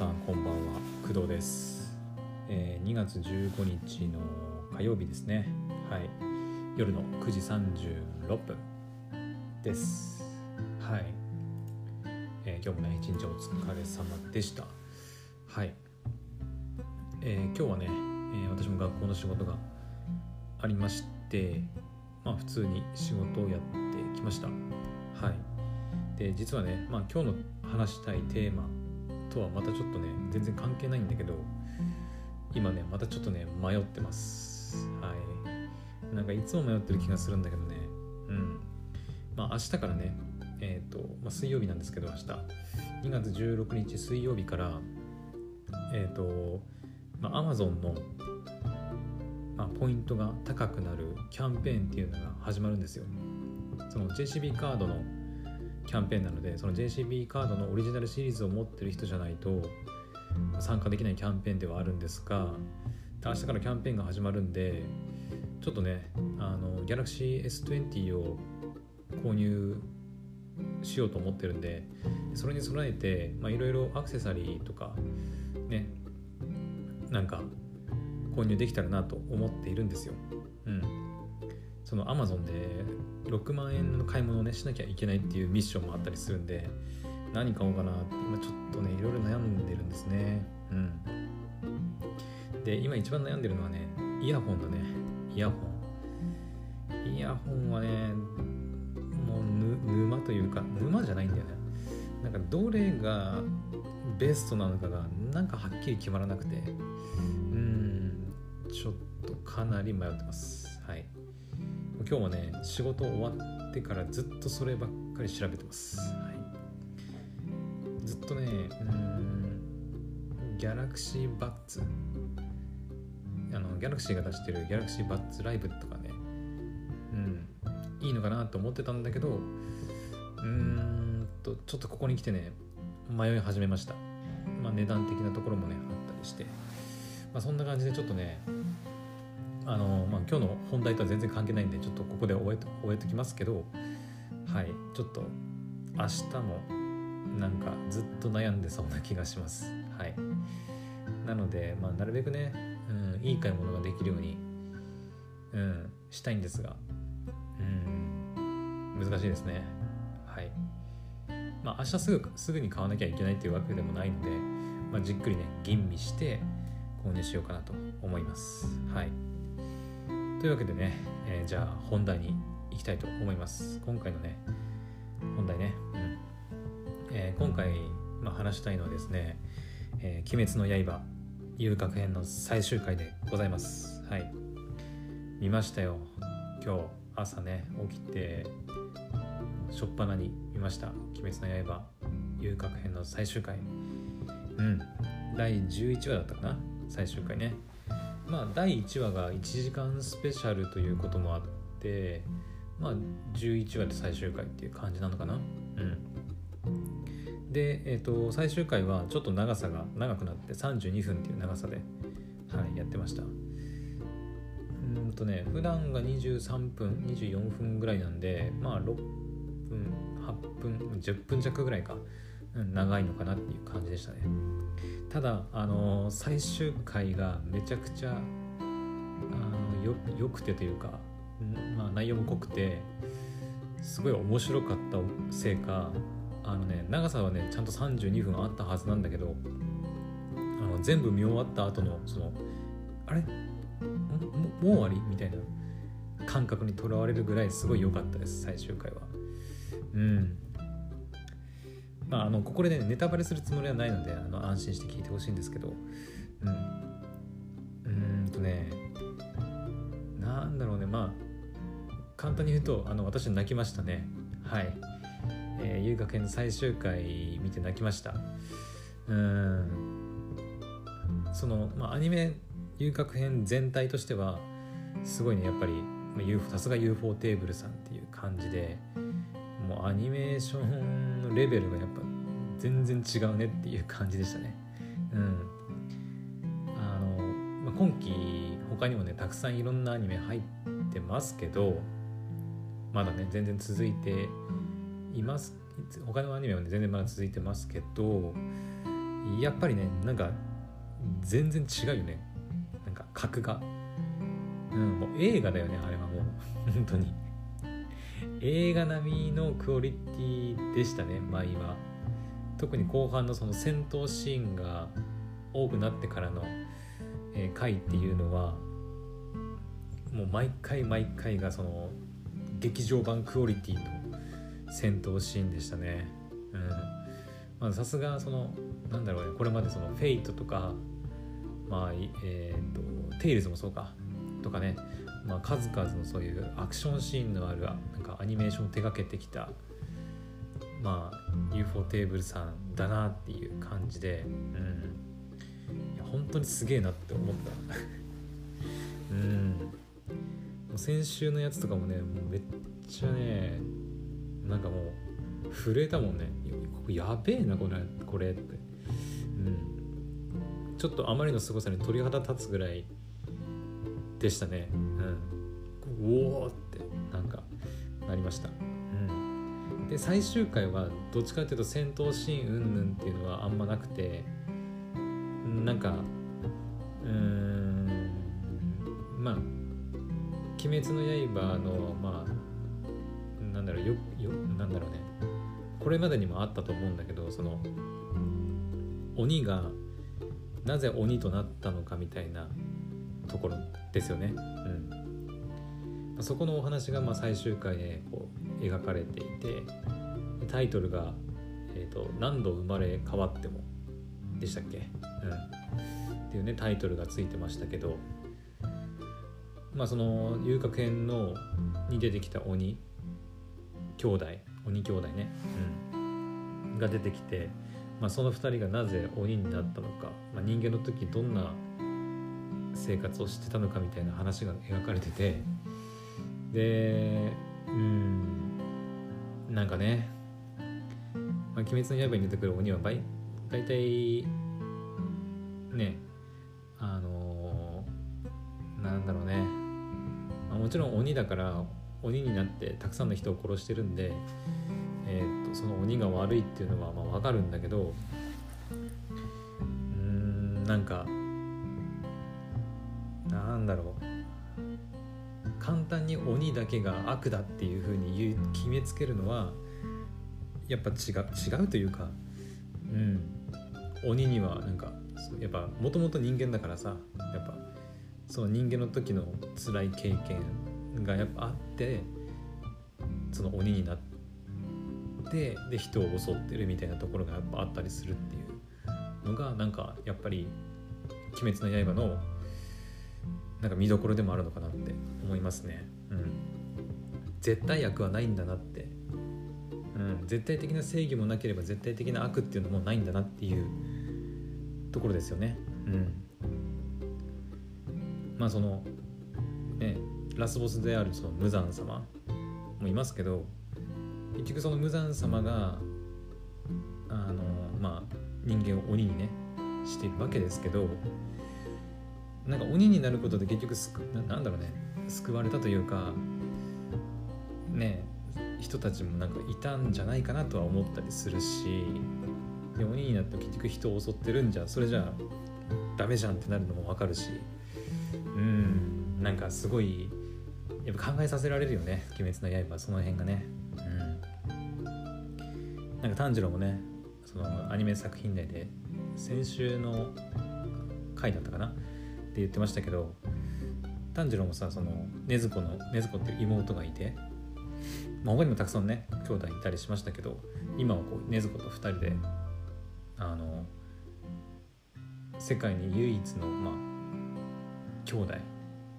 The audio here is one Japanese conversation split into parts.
さんこんばんは。工藤です、えー2月15日の火曜日ですね。はい。夜の9時36分です。はい、えー今日もね一日お疲れ様でした。はい、えー今日はね、えー私も学校の仕事がありましてまあ普通に仕事をやってきました。はい。で実はね、まあ、今日の話したいテーマとはまたちょっとね全然関係ないんだけど今ねまたちょっとね迷ってます。はい。なんかいつも迷ってる気がするんだけどね。うん。まあ明日からねえっ、と、まあ、水曜日なんですけど明日。2月16日水曜日からえっ、とまあ Amazon の、まあ、ポイントが高くなるキャンペーンっていうのが始まるんですよ。その JCB カードのキャンペーンなのでその JCB カードのオリジナルシリーズを持ってる人じゃないと参加できないキャンペーンではあるんですが明日からキャンペーンが始まるんでちょっとねあの Galaxy S20 を購入しようと思ってるんでそれに備えていろいろアクセサリーとかねなんか購入できたらなと思っているんですよ。うん、その Amazon で6万円の買い物をねしなきゃいけないっていうミッションもあったりするんで何買おうかなって今ちょっとねいろいろ悩んでるんですね。うん。で今一番悩んでるのはねイヤホンだね。イヤホン。イヤホンはねもうぬ沼というか沼じゃないんだよね。なんかどれがベストなのかがなんかはっきり決まらなくて。うん。ちょっとかなり迷ってます。はい。今日もね仕事終わってからずっとそればっかり調べてます、はい、ずっとねうーんギャラクシーバッツあのギャラクシーが出してるギャラクシーバッツライブとかねうんいいのかなと思ってたんだけどうーんとちょっとここに来てね迷い始めました。まあ値段的なところもねあったりして。まあそんな感じでちょっとねあのまあ、今日の本題とは全然関係ないんでちょっとここで終えと終えときますけどはいちょっと明日もなんかずっと悩んでそうな気がします。はい。なので、まあ、なるべくね、うん、いい買い物ができるように、うん、したいんですがうん難しいですね。はい。まあ明日すぐすぐに買わなきゃいけないっていうわけでもないので、まあ、じっくりね吟味して購入しようかなと思います。はい。というわけでね、えーじゃあ本題に行きたいと思います。今回のね本題ね、うん。えー今回、まあ、話したいのはですね「えー鬼滅の刃」遊郭編の最終回でございます。はい。見ましたよ。今日朝ね起きてしょっぱなに見ました「鬼滅の刃」遊郭編の最終回。うん。第11話だったかな？最終回ね。まあ第1話が1時間スペシャルということもあってまあ11話で最終回っていう感じなのかな？うん。でえっ、と最終回はちょっと長さが長くなって32分っていう長さではいやってました。うんとね普段が23分24分ぐらいなんでまあ6分8分10分弱ぐらいか、長いのかなっていう感じでしたね。ただあの最終回がめちゃくちゃあのよよくてというか、まあ、内容も濃くてすごい面白かったせいかあのね長さはねちゃんと32分あったはずなんだけどあの全部見終わった後のそのあれ？もう終わり？みたいな感覚にとらわれるぐらいすごい良かったです最終回は。うん。まあ、あのここでねネタバレするつもりはないのであの安心して聞いてほしいんですけど。うん。うんとねなんだろうねまあ簡単に言うとあの私泣きましたね。はい、えー、遊楽園の最終回見て泣きました。うん。その、まあ、アニメ遊楽編全体としてはすごいねやっぱりさすが UFO テーブルさんっていう感じでもうアニメーションのレベルがやっぱ全然違うねっていう感じでしたね。うん。あの、まあ、今期他にもねたくさんいろんなアニメ入ってますけどまだね全然続いています。他のアニメはね全然まだ続いてますけどやっぱりねなんか全然違うよね。なんか格が。うんもう映画だよねあれはもう。本当に。映画並みのクオリティでしたね舞は。特に後半のその戦闘シーンが多くなってからの、えー、回っていうのはもう毎回毎回がその劇場版クオリティの戦闘シーンでしたね。さすがそのなんだろうねこれまでそのフェイトとかまあえっ、ー、とテイルズもそうかとかね、まあ、数々のそういうアクションシーンのあるなんかアニメーションを手がけてきたまあ UFO テーブルさんだなっていう感じで。うん。いや本当にすげえなって思った。うん。先週のやつとかもねもうめっちゃねなんかもう震えたもんね。ここやべえなこれこれって。うん。ちょっとあまりの凄さに鳥肌立つぐらいでしたね。うん。おおってなんかなりました。うんで最終回はどっちかっていうと戦闘シーンうんぬんっていうのはあんまなくてなんかうーんまあ「鬼滅の刃の」まあなんだろうよよなんだろうねこれまでにもあったと思うんだけどその鬼がなぜ鬼となったのかみたいなところですよね。うん、そこのお話がまあ最終回でこ描かれていてタイトルが、えーと「何度生まれ変わっても」でしたっけ、うん、っていうねタイトルがついてましたけどまあその遊郭編のに出てきた鬼兄弟鬼兄弟ね、うん、が出てきて、まあ、その2人がなぜ鬼になったのか、まあ、人間の時どんな生活をしてたのかみたいな話が描かれててでうん。なんかね「まあ、鬼滅の刃」に出てくる鬼は大体ねあのー、なんだろうね、まあ、もちろん鬼だから鬼になってたくさんの人を殺してるんで、えー、とその鬼が悪いっていうのはまあ分かるんだけどうんなんかなんだろう。簡単に鬼だけが悪だっていう風に決めつけるのはやっぱ違う違うというかうん。鬼にはなんかやっぱもともと人間だからさやっぱその人間の時の辛い経験がやっぱあってその鬼になってで人を襲ってるみたいなところがやっぱあったりするっていうのがなんかやっぱり「鬼滅の刃」のなんか見どころでもあるのかなって思いますね。うん、絶対悪はないんだなって、うん、絶対的な正義もなければ絶対的な悪っていうのもないんだなっていうところですよね。うん、まあそのねラスボスであるその無惨様もいますけど結局その無惨様があのまあ人間を鬼にねしているわけですけどなんか鬼になることで結局すくななんだろうね。救われたというかね人たちもなんかいたんじゃないかなとは思ったりするしで鬼になって結局人を襲ってるんじゃそれじゃダメじゃんってなるのも分かるしうんなんかすごいやっぱ考えさせられるよね「鬼滅の刃」その辺がね。うん。なんか炭治郎もねそのアニメ作品内で先週の回だったかなって言ってましたけど炭治郎もさその禰豆子の禰豆子っていう妹がいて、まあ、他にもたくさんね兄弟いたりしましたけど今はこう禰豆子と2人であの世界に唯一のまあ兄弟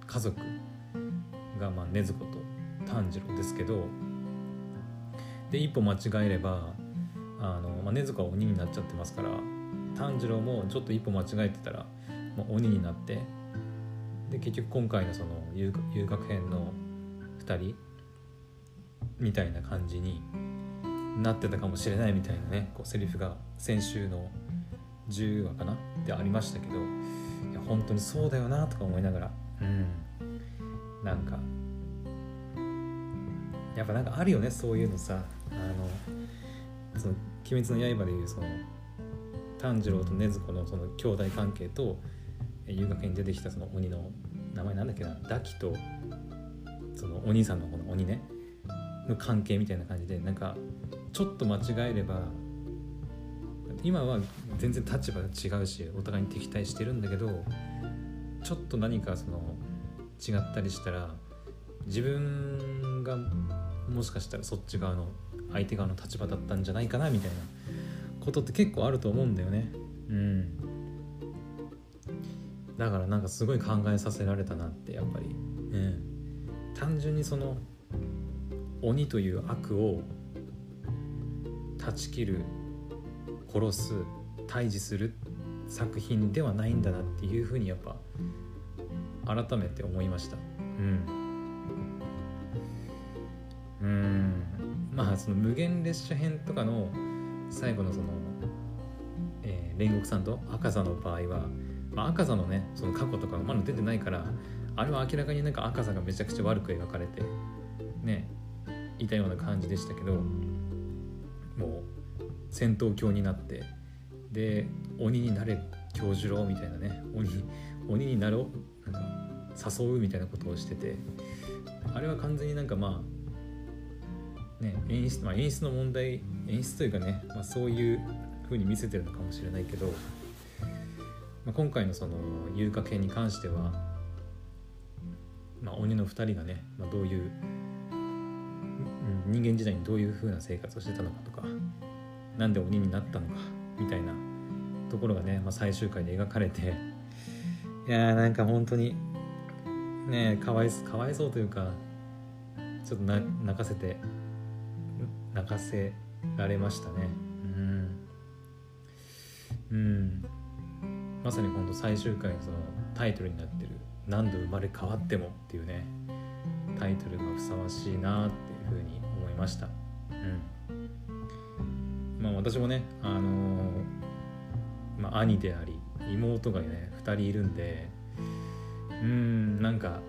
家族がまあ禰豆子と炭治郎ですけどで一歩間違えればあの、まあ、禰豆子は鬼になっちゃってますから炭治郎もちょっと一歩間違えてたらまあ、鬼になってで結局今回のその遊学編の2人みたいな感じになってたかもしれないみたいなねこうセリフが先週の10話かなでありましたけどいや本当にそうだよなとか思いながらうんなんかやっぱなんかあるよねそういうのさあのその「鬼滅の刃」でいうその炭治郎と禰豆子のその兄弟関係と遊楽園に出てきたその鬼の名前なんだっけな？ダキとそのお兄さんのこの鬼ね？の関係みたいな感じでなんかちょっと間違えれば今は全然立場が違うしお互いに敵対してるんだけどちょっと何かその違ったりしたら自分がもしかしたらそっち側の相手側の立場だったんじゃないかなみたいなことって結構あると思うんだよね。うん。だからなんかすごい考えさせられたなってやっぱり、うん、単純にその鬼という悪を断ち切る殺す退治する作品ではないんだなっていうふうにやっぱ改めて思いました。うん。うん。まあその無限列車編とかの最後のその、えー、煉獄さんと赤座の場合は、まあ、赤座のねその過去とかまだ出てないからあれは明らかになんか赤座がめちゃくちゃ悪く描かれてねいたような感じでしたけどもう戦闘狂になってで鬼になれ教授郎みたいなね鬼鬼になろうなんか誘うみたいなことをしててあれは完全になんかまあね演出、まあ、演出の問題演出というかね、まあ、そういう風に見せてるのかもしれないけど、まあ、今回のその遊郭編に関しては、まあ、鬼の2人がね、まあ、どういう人間時代にどういう風な生活をしてたのかとかなんで鬼になったのかみたいなところがね、まあ、最終回で描かれていやーなんか本当にねかわいかわいそうというかちょっと泣かせて泣かせられましたね。うん。うん。まさに本当最終回のそのタイトルになってる「何度生まれ変わっても」っていうねタイトルがふさわしいなっていうふうに思いました。うん。まあ私もねあのー、まあ、兄であり妹がね2人いるんでうんなんか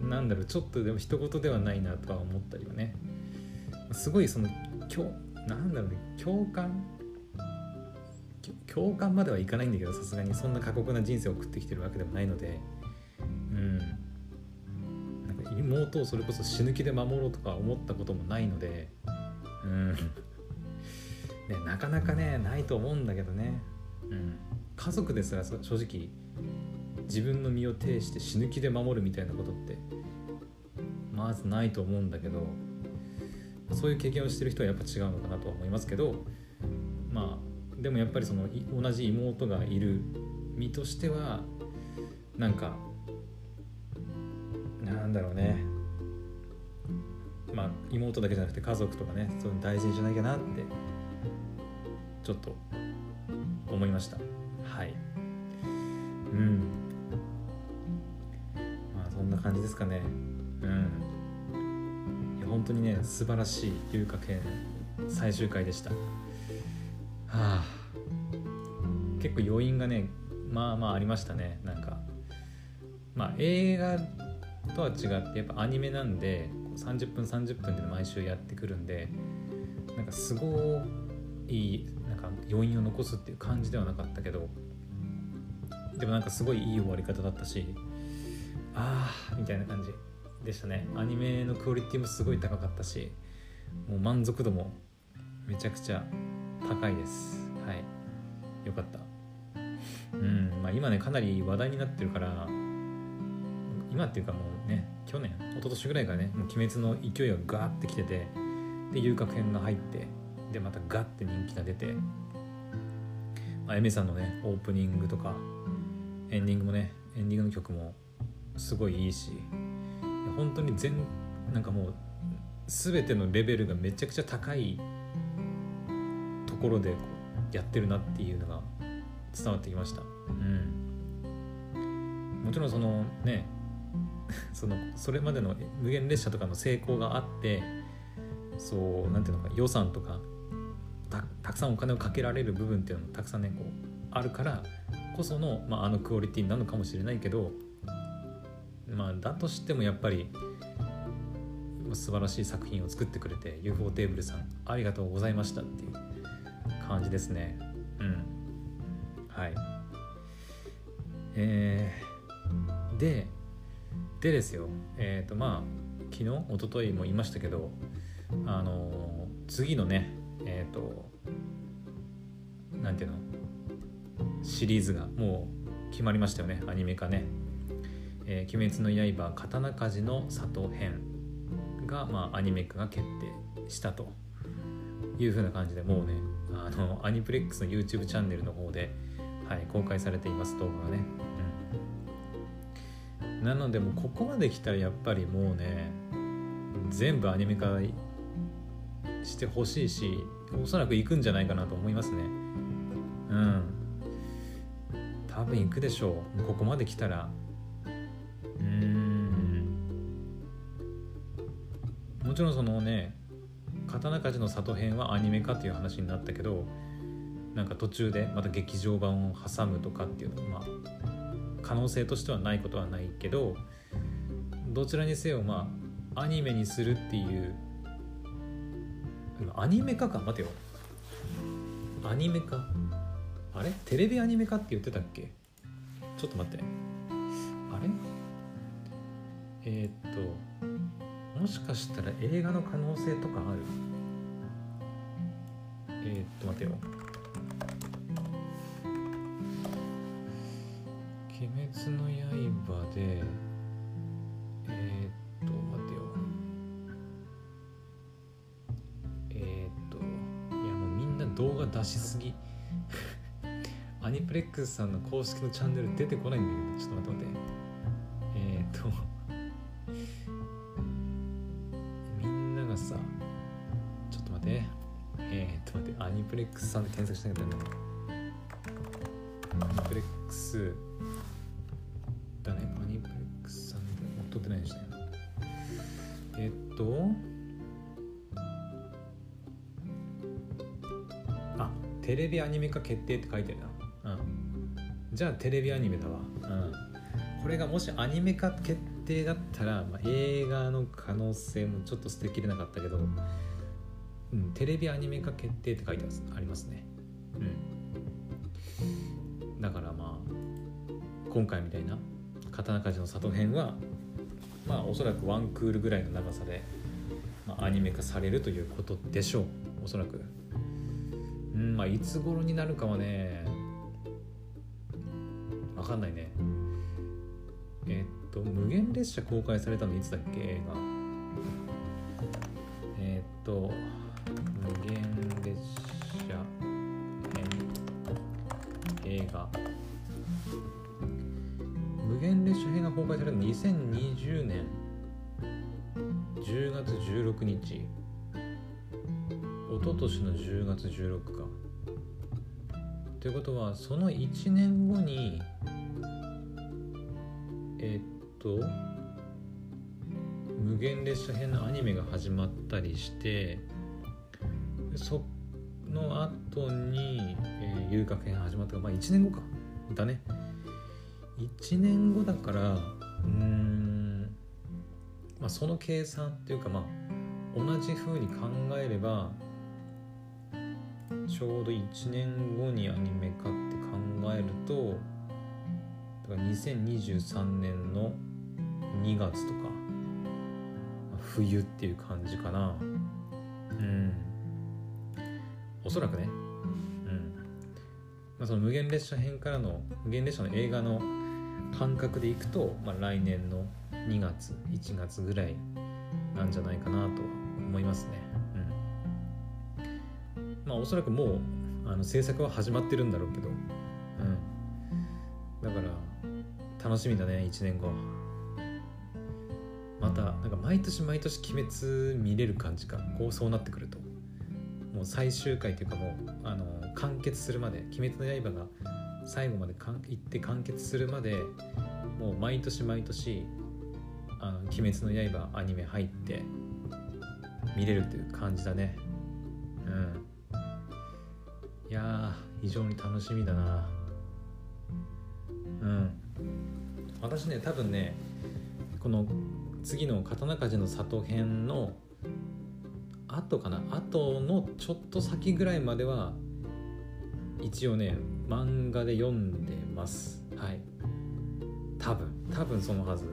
なんだろうちょっとでも一言ではないなとは思ったりはね。すごいその今日なんだろうね共感共感まではいかないんだけどさすがにそんな過酷な人生を送ってきてるわけでもないので。うん。なんか妹をそれこそ死ぬ気で守ろうとか思ったこともないので。うん。ねなかなかねないと思うんだけどね。うん。家族ですら正直自分の身を挺して死ぬ気で守るみたいなことってまずないと思うんだけどそういう経験をしてる人はやっぱ違うのかなとは思いますけどまあでもやっぱりその同じ妹がいる身としてはなんかなんだろうね。まあ妹だけじゃなくて家族とかねそういうの大事にしなきゃなってちょっと思いました。はい。うん。まあそんな感じですかね。うん。本当にね素晴らしい遊郭編最終回でした。あ。結構余韻がねまあまあありましたね。なんかまあ映画とは違ってやっぱアニメなんで30分30分で毎週やってくるんでなんかすごいなんか余韻を残すっていう感じではなかったけどでもなんかすごいいい終わり方だったしああみたいな感じでしたね。アニメのクオリティもすごい高かったしもう満足度もめちゃくちゃ高いです。はい。よかった。うん。まあ今ねかなり話題になってるから今っていうかもうね去年一昨年ぐらいからねもう鬼滅の勢いがガーってきててで遊郭編が入ってでまたガッて人気が出てあやめさんのねオープニングとかエンディングもねエンディングの曲もすごいいいし本当に全なんかもう全てのレベルがめちゃくちゃ高いころでやってるなっていうのが伝わってきました。うん、もちろんそのね そのそれまでの無限列車とかの成功があってそうなんていうのか予算とかたくさんお金をかけられる部分っていうのもたくさんねこうあるからこその、まあ、あのクオリティなのかもしれないけどまあだとしてもやっぱり素晴らしい作品を作ってくれて UFO テーブルさんありがとうございましたっていう感じですね。うん。はい。えー、ででですよ。えっ、ー、とまあ昨日一昨日も言いましたけどあのー、次のねえっ、ー、となんていうの？シリーズがもう決まりましたよね。アニメ化ね「えー、鬼滅の刃刀鍛冶の里編」が、まあ、アニメ化が決定したと。いうふうな感じでもうねあのアニプレックスの YouTube チャンネルの方で、はい、公開されています動画がね、うん、なのでもうここまで来たらやっぱりもうね全部アニメ化してほしいしおそらく行くんじゃないかなと思いますね。うん。多分行くでしょう。ここまで来たら。うん。もちろんそのね刀鍛冶の里編はアニメ化っていう話になったけどなんか途中でまた劇場版を挟むとかっていうのまあ可能性としてはないことはないけどどちらにせよまあアニメにするっていうアニメ化か？待てよ。アニメ化？あれ？テレビアニメ化って言ってたっけ？ちょっと待って。あれ？えー、っともしかしたら映画の可能性とかある？えー、っと待てよ。鬼滅の刃でえー、っと待てよ。えー、っといやもうみんな動画出しすぎ。アニプレックスさんの公式のチャンネル出てこないんだけどちょっと待って待って。ックスさんで検索しなきゃダメアニプレックスだね。アニプレックスさんで撮ってないでしたよえ、っとあテレビアニメ化決定って書いてるな。うん。じゃあテレビアニメだわ、うん、これがもしアニメ化決定だったら、まあ、映画の可能性もちょっと捨てきれなかったけど、うん、テレビアニメ化決定って書いてますありますね。うん。だからまあ今回みたいな刀鍛冶の里編はまあおそらくワンクールぐらいの長さで、まあ、アニメ化されるということでしょう。おそらく。うんまあいつ頃になるかはねわかんないね。えー、っと無限列車公開されたのいつだっけ？映画。えー、っと映画。無限列車編が公開されたの2020年。10月16日。一昨年の10月16かということはその1年後にえ、っと無限列車編のアニメが始まったりしてその後に、遊郭編始まったまあ1年後か。だね。1年後だからうんまあその計算っていうかまあ同じ風に考えればちょうど1年後にアニメ化って考えるとだから2023年の2月とか冬っていう感じかな。うん。おそらくねまあその無限列車編からの無限列車の映画の感覚でいくと、まあ、来年の2月1月ぐらいなんじゃないかなと思いますね。うん。まあおそらくもうあの制作は始まってるんだろうけど。うん。だから楽しみだね1年後またなんか毎年毎年鬼滅見れる感じか。こうそうなってくると。もう最終回というかもうあの完結するまで「鬼滅の刃」が最後までかん行って完結するまでもう毎年毎年「あの鬼滅の刃」アニメ入って見れるという感じだね。うん。いや非常に楽しみだな。うん。私ね多分ねこの次の刀鍛冶の里編の後かな？後のちょっと先ぐらいまでは一応ね漫画で読んでます。はい。多分。多分そのはず。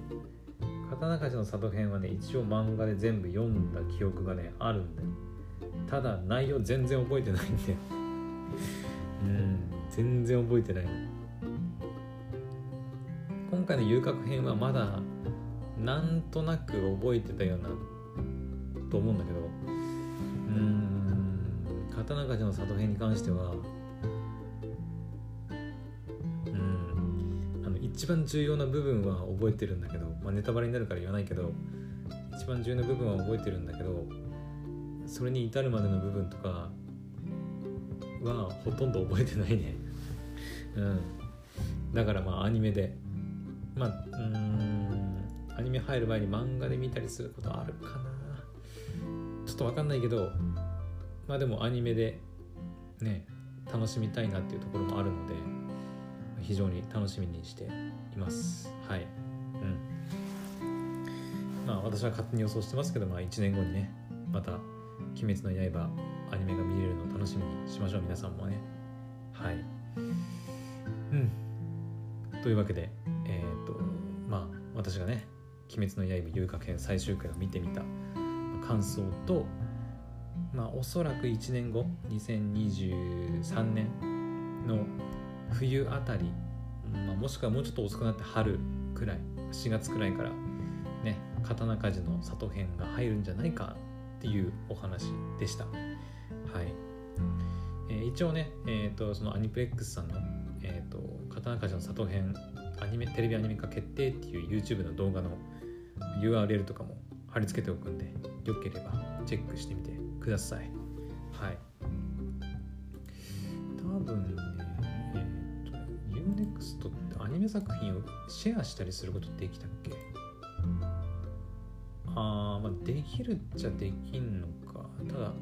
刀鍛冶の里編はね一応漫画で全部読んだ記憶がねあるんだよ。ただ内容全然覚えてないんで うん。全然覚えてない。今回の遊郭編はまだなんとなく覚えてたようなと思うんだけど。うん。刀鍛冶の里編に関してはうん。あの一番重要な部分は覚えてるんだけど、まあ、ネタバレになるから言わないけど一番重要な部分は覚えてるんだけどそれに至るまでの部分とかはほとんど覚えてないね。うん。だからまあアニメで。まあうん。アニメ入る前に漫画で見たりすることあるかなょっと分かんないけどまあでもアニメでね楽しみたいなっていうところもあるので非常に楽しみにしています。はい。うん。まあ私は勝手に予想してますけどまあ1年後にねまた「鬼滅の刃」アニメが見れるのを楽しみにしましょう皆さんもね。はい。うん。というわけでえっ、とまあ私がね「鬼滅の刃」遊郭編最終回を見てみた感想とまあおそらく1年後2023年の冬あたり、まあ、もしくはもうちょっと遅くなって春くらい4月くらいからね刀鍛冶の里編が入るんじゃないかっていうお話でした。はい、えー、一応ね、えーと、そのアニプレックスさんの、えーと「刀鍛冶の里編アニメテレビアニメ化決定」っていう YouTube の動画の URL とかも貼り付けておくんでよければチェックしてみてください。はい。多分ねえっ、ー、と UNEXT ってアニメ作品をシェアしたりすることできたっけ？あーまあできるっちゃできんのか。ただ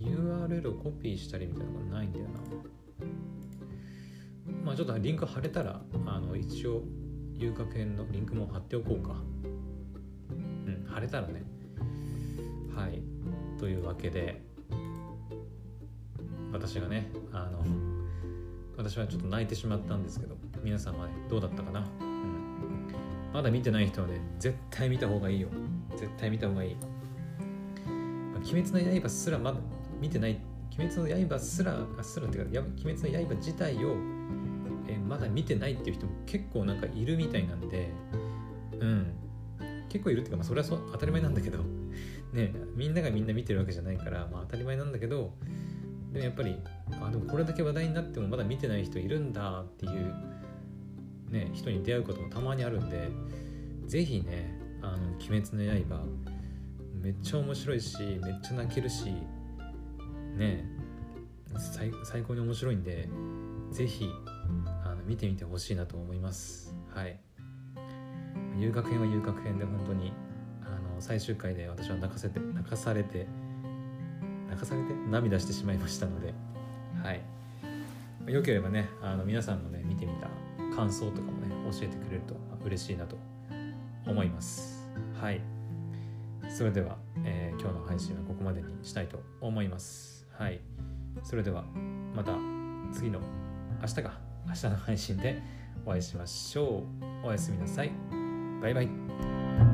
URL をコピーしたりみたいなのがないんだよな。まあちょっとリンク貼れたらあの一応遊楽園のリンクも貼っておこうか。うん貼れたらね。はい。というわけで私がねあの私はちょっと泣いてしまったんですけど皆さんはねどうだったかな、うん、まだ見てない人はね絶対見た方がいいよ。絶対見た方がいい、まあ、鬼滅の刃すらまだ見てない鬼滅の刃すらあすらっていうか鬼滅の刃自体を、えまだ見てないっていう人も結構なんかいるみたいなんでうん。結構いるっていうか、まあ、それはそう当たり前なんだけど。ねみんながみんな見てるわけじゃないから、まあ、当たり前なんだけどでもやっぱりあでもこれだけ話題になってもまだ見てない人いるんだっていうね人に出会うこともたまにあるんで是非ね「あの鬼滅の刃」めっちゃ面白いしめっちゃ泣けるしね最最高に面白いんで是非見てみてほしいなと思います。はい。遊楽編は遊楽編で本当に最終回で私は泣かせて泣かされて泣かされて涙してしまいましたのではい。よければねあの皆さんのね見てみた感想とかもね教えてくれると嬉しいなと思います。はい。それでは、えー、今日の配信はここまでにしたいと思います。はい。それではまた次の明日か明日の配信でお会いしましょう。おやすみなさい。バイバイ。